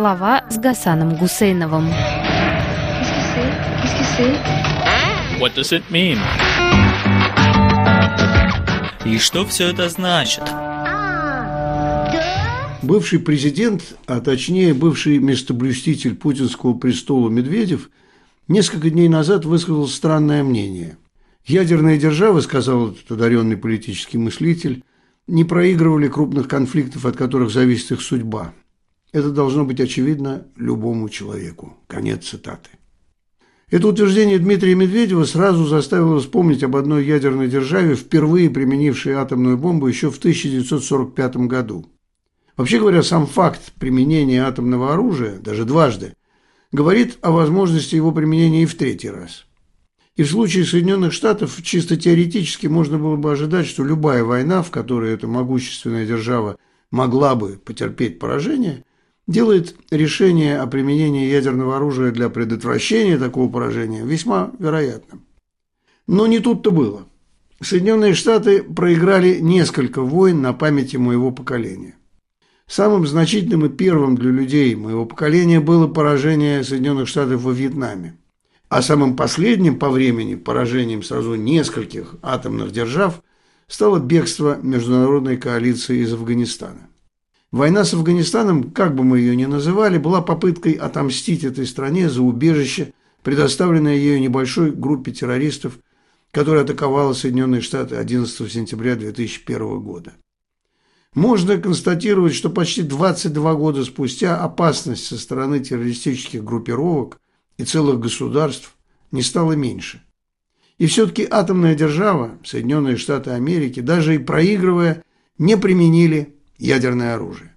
Слова с Гасаном Гусейновым. What does it mean? И что все это значит? Бывший президент, а точнее бывший местоблюститель путинского престола Медведев, несколько дней назад высказал странное мнение. Ядерные державы, сказал этот одаренный политический мыслитель, не проигрывали крупных конфликтов, от которых зависит их судьба. Это должно быть очевидно любому человеку. Конец цитаты. Это утверждение Дмитрия Медведева сразу заставило вспомнить об одной ядерной державе, впервые применившей атомную бомбу еще в 1945 году. Вообще говоря, сам факт применения атомного оружия, даже дважды, говорит о возможности его применения и в третий раз. И в случае Соединенных Штатов чисто теоретически можно было бы ожидать, что любая война, в которой эта могущественная держава могла бы потерпеть поражение, делает решение о применении ядерного оружия для предотвращения такого поражения весьма вероятным. Но не тут-то было. Соединенные Штаты проиграли несколько войн на памяти моего поколения. Самым значительным и первым для людей моего поколения было поражение Соединенных Штатов во Вьетнаме. А самым последним по времени поражением сразу нескольких атомных держав стало бегство международной коалиции из Афганистана. Война с Афганистаном, как бы мы ее ни называли, была попыткой отомстить этой стране за убежище, предоставленное ею небольшой группе террористов, которая атаковала Соединенные Штаты 11 сентября 2001 года. Можно констатировать, что почти 22 года спустя опасность со стороны террористических группировок и целых государств не стала меньше. И все-таки атомная держава, Соединенные Штаты Америки, даже и проигрывая, не применили ядерное оружие.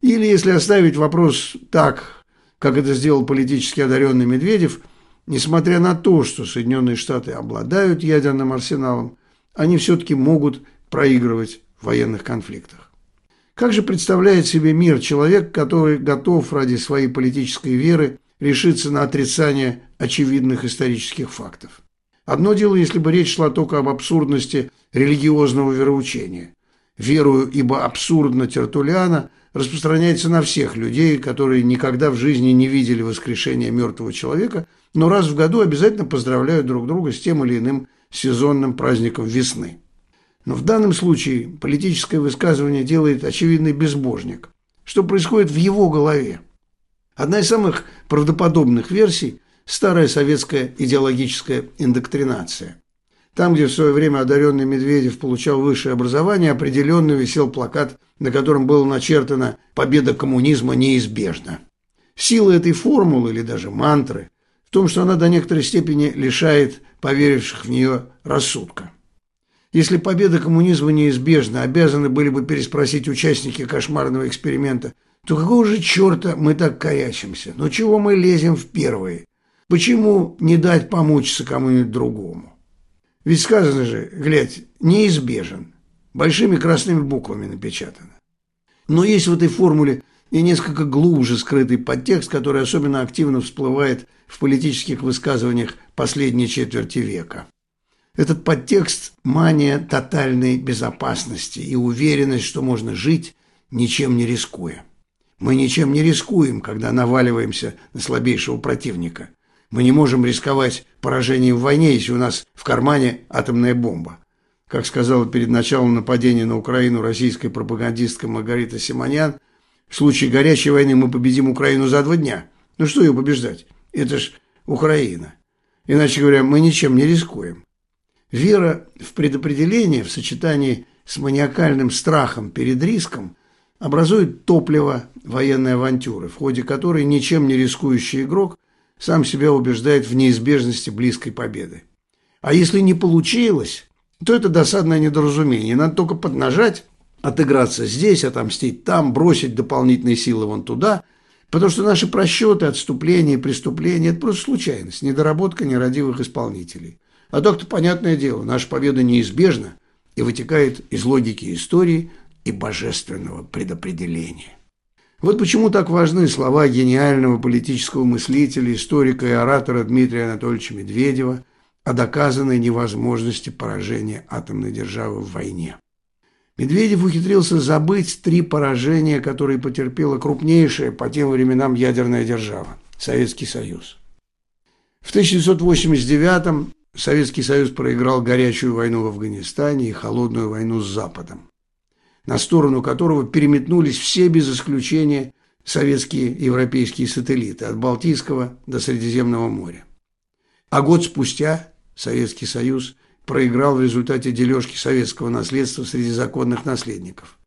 Или, если оставить вопрос так, как это сделал политически одаренный Медведев, несмотря на то, что Соединенные Штаты обладают ядерным арсеналом, они все-таки могут проигрывать в военных конфликтах. Как же представляет себе мир человек, который готов ради своей политической веры решиться на отрицание очевидных исторических фактов? Одно дело, если бы речь шла только об абсурдности религиозного вероучения верую, ибо абсурдно Тертулиана распространяется на всех людей, которые никогда в жизни не видели воскрешения мертвого человека, но раз в году обязательно поздравляют друг друга с тем или иным сезонным праздником весны. Но в данном случае политическое высказывание делает очевидный безбожник. Что происходит в его голове? Одна из самых правдоподобных версий – старая советская идеологическая индоктринация. Там, где в свое время одаренный Медведев получал высшее образование, определенно висел плакат, на котором было начертано «Победа коммунизма неизбежна». Сила этой формулы или даже мантры в том, что она до некоторой степени лишает поверивших в нее рассудка. Если победа коммунизма неизбежна, обязаны были бы переспросить участники кошмарного эксперимента, то какого же черта мы так корячимся? Ну чего мы лезем в первые? Почему не дать помучиться кому-нибудь другому? Ведь сказано же, глядь, неизбежен. Большими красными буквами напечатано. Но есть в этой формуле и несколько глубже скрытый подтекст, который особенно активно всплывает в политических высказываниях последней четверти века. Этот подтекст – мания тотальной безопасности и уверенность, что можно жить, ничем не рискуя. Мы ничем не рискуем, когда наваливаемся на слабейшего противника – мы не можем рисковать поражением в войне, если у нас в кармане атомная бомба. Как сказала перед началом нападения на Украину российская пропагандистка Маргарита Симонян, в случае горячей войны мы победим Украину за два дня. Ну что ее побеждать? Это ж Украина. Иначе говоря, мы ничем не рискуем. Вера в предопределение в сочетании с маниакальным страхом перед риском образует топливо военной авантюры, в ходе которой ничем не рискующий игрок сам себя убеждает в неизбежности близкой победы. А если не получилось, то это досадное недоразумение. Надо только поднажать, отыграться здесь, отомстить там, бросить дополнительные силы вон туда, потому что наши просчеты, отступления преступления – это просто случайность, недоработка нерадивых исполнителей. А так-то, понятное дело, наша победа неизбежна и вытекает из логики истории и божественного предопределения. Вот почему так важны слова гениального политического мыслителя, историка и оратора Дмитрия Анатольевича Медведева о доказанной невозможности поражения атомной державы в войне. Медведев ухитрился забыть три поражения, которые потерпела крупнейшая по тем временам ядерная держава – Советский Союз. В 1989-м Советский Союз проиграл горячую войну в Афганистане и холодную войну с Западом, на сторону которого переметнулись все без исключения советские европейские сателлиты от Балтийского до Средиземного моря. А год спустя Советский Союз проиграл в результате дележки советского наследства среди законных наследников.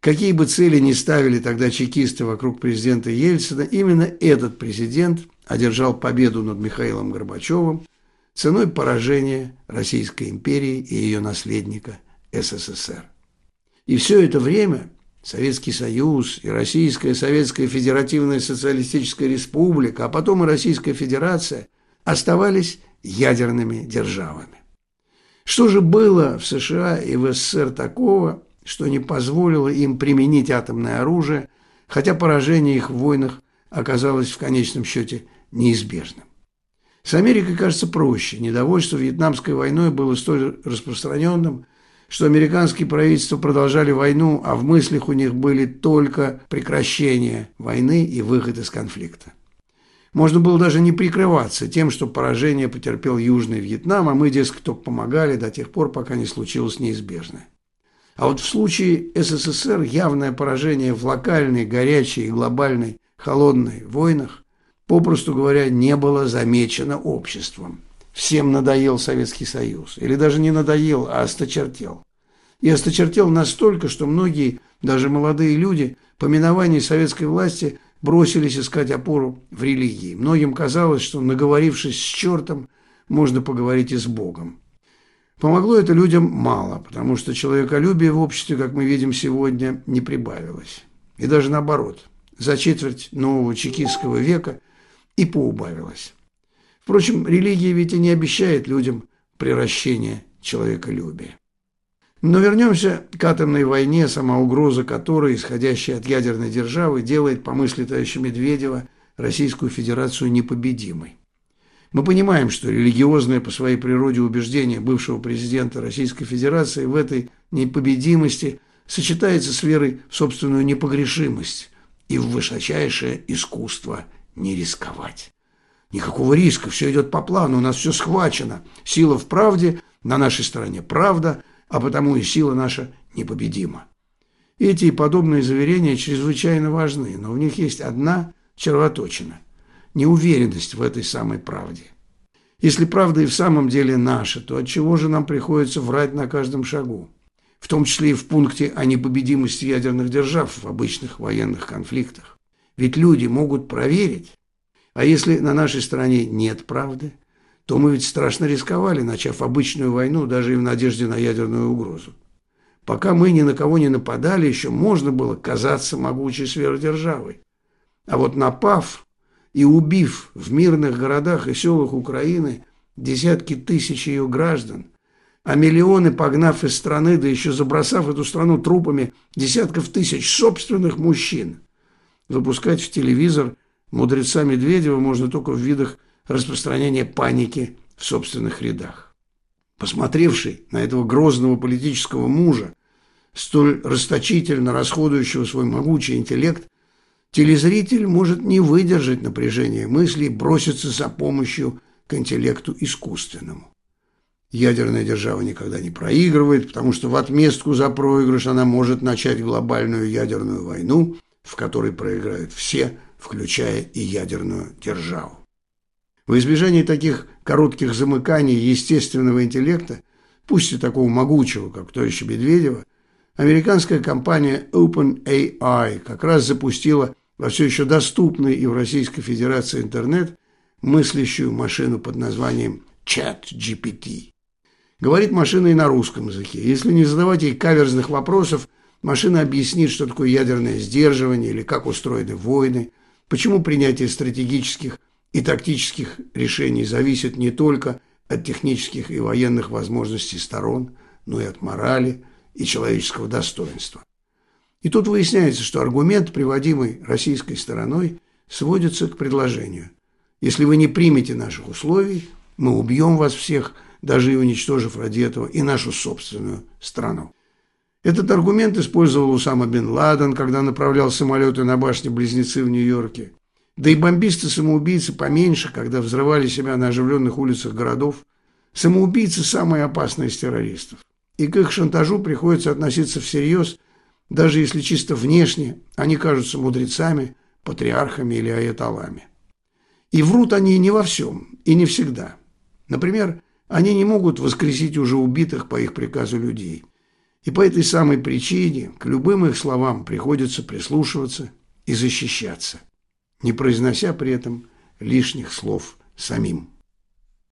Какие бы цели ни ставили тогда чекисты вокруг президента Ельцина, именно этот президент одержал победу над Михаилом Горбачевым ценой поражения Российской империи и ее наследника СССР. И все это время Советский Союз и Российская Советская Федеративная Социалистическая Республика, а потом и Российская Федерация оставались ядерными державами. Что же было в США и в СССР такого, что не позволило им применить атомное оружие, хотя поражение их в войнах оказалось в конечном счете неизбежным? С Америкой кажется проще. Недовольство Вьетнамской войной было столь распространенным, что американские правительства продолжали войну, а в мыслях у них были только прекращение войны и выход из конфликта. Можно было даже не прикрываться тем, что поражение потерпел Южный Вьетнам, а мы, дескать, только помогали до тех пор, пока не случилось неизбежное. А вот в случае СССР явное поражение в локальной, горячей и глобальной холодной войнах, попросту говоря, не было замечено обществом. Всем надоел Советский Союз. Или даже не надоел, а осточертел. И осточертел настолько, что многие, даже молодые люди, по миновании советской власти – бросились искать опору в религии. Многим казалось, что, наговорившись с чертом, можно поговорить и с Богом. Помогло это людям мало, потому что человеколюбие в обществе, как мы видим сегодня, не прибавилось. И даже наоборот, за четверть нового чекистского века и поубавилось. Впрочем, религия ведь и не обещает людям приращения человеколюбия. Но вернемся к атомной войне, сама угроза которой, исходящая от ядерной державы, делает, по мысли товарища Медведева, Российскую Федерацию непобедимой. Мы понимаем, что религиозное по своей природе убеждение бывшего президента Российской Федерации в этой непобедимости сочетается с верой в собственную непогрешимость и в высочайшее искусство не рисковать. Никакого риска, все идет по плану, у нас все схвачено. Сила в правде, на нашей стороне правда – а потому и сила наша непобедима. Эти и подобные заверения чрезвычайно важны, но в них есть одна червоточина – неуверенность в этой самой правде. Если правда и в самом деле наша, то от чего же нам приходится врать на каждом шагу? В том числе и в пункте о непобедимости ядерных держав в обычных военных конфликтах. Ведь люди могут проверить. А если на нашей стороне нет правды, то мы ведь страшно рисковали, начав обычную войну даже и в надежде на ядерную угрозу. Пока мы ни на кого не нападали, еще можно было казаться могучей сверхдержавой. А вот напав и убив в мирных городах и селах Украины десятки тысяч ее граждан, а миллионы погнав из страны, да еще забросав эту страну трупами десятков тысяч собственных мужчин, выпускать в телевизор мудреца Медведева можно только в видах распространения паники в собственных рядах. Посмотревший на этого грозного политического мужа, столь расточительно расходующего свой могучий интеллект, телезритель может не выдержать напряжения мыслей и броситься за помощью к интеллекту искусственному. Ядерная держава никогда не проигрывает, потому что в отместку за проигрыш она может начать глобальную ядерную войну, в которой проиграют все, включая и ядерную державу. В избежании таких коротких замыканий естественного интеллекта, пусть и такого могучего, как товарища Медведева, американская компания OpenAI как раз запустила во все еще доступный и в Российской Федерации интернет мыслящую машину под названием ChatGPT. Говорит машина и на русском языке. Если не задавать ей каверзных вопросов, машина объяснит, что такое ядерное сдерживание или как устроены войны, почему принятие стратегических и тактических решений зависит не только от технических и военных возможностей сторон, но и от морали и человеческого достоинства. И тут выясняется, что аргумент, приводимый российской стороной, сводится к предложению. Если вы не примете наших условий, мы убьем вас всех, даже и уничтожив ради этого и нашу собственную страну. Этот аргумент использовал Усама бен Ладен, когда направлял самолеты на башни-близнецы в Нью-Йорке. Да и бомбисты-самоубийцы поменьше, когда взрывали себя на оживленных улицах городов. Самоубийцы – самые опасные из террористов. И к их шантажу приходится относиться всерьез, даже если чисто внешне они кажутся мудрецами, патриархами или аятолами. И врут они не во всем и не всегда. Например, они не могут воскресить уже убитых по их приказу людей. И по этой самой причине к любым их словам приходится прислушиваться и защищаться, не произнося при этом лишних слов самим.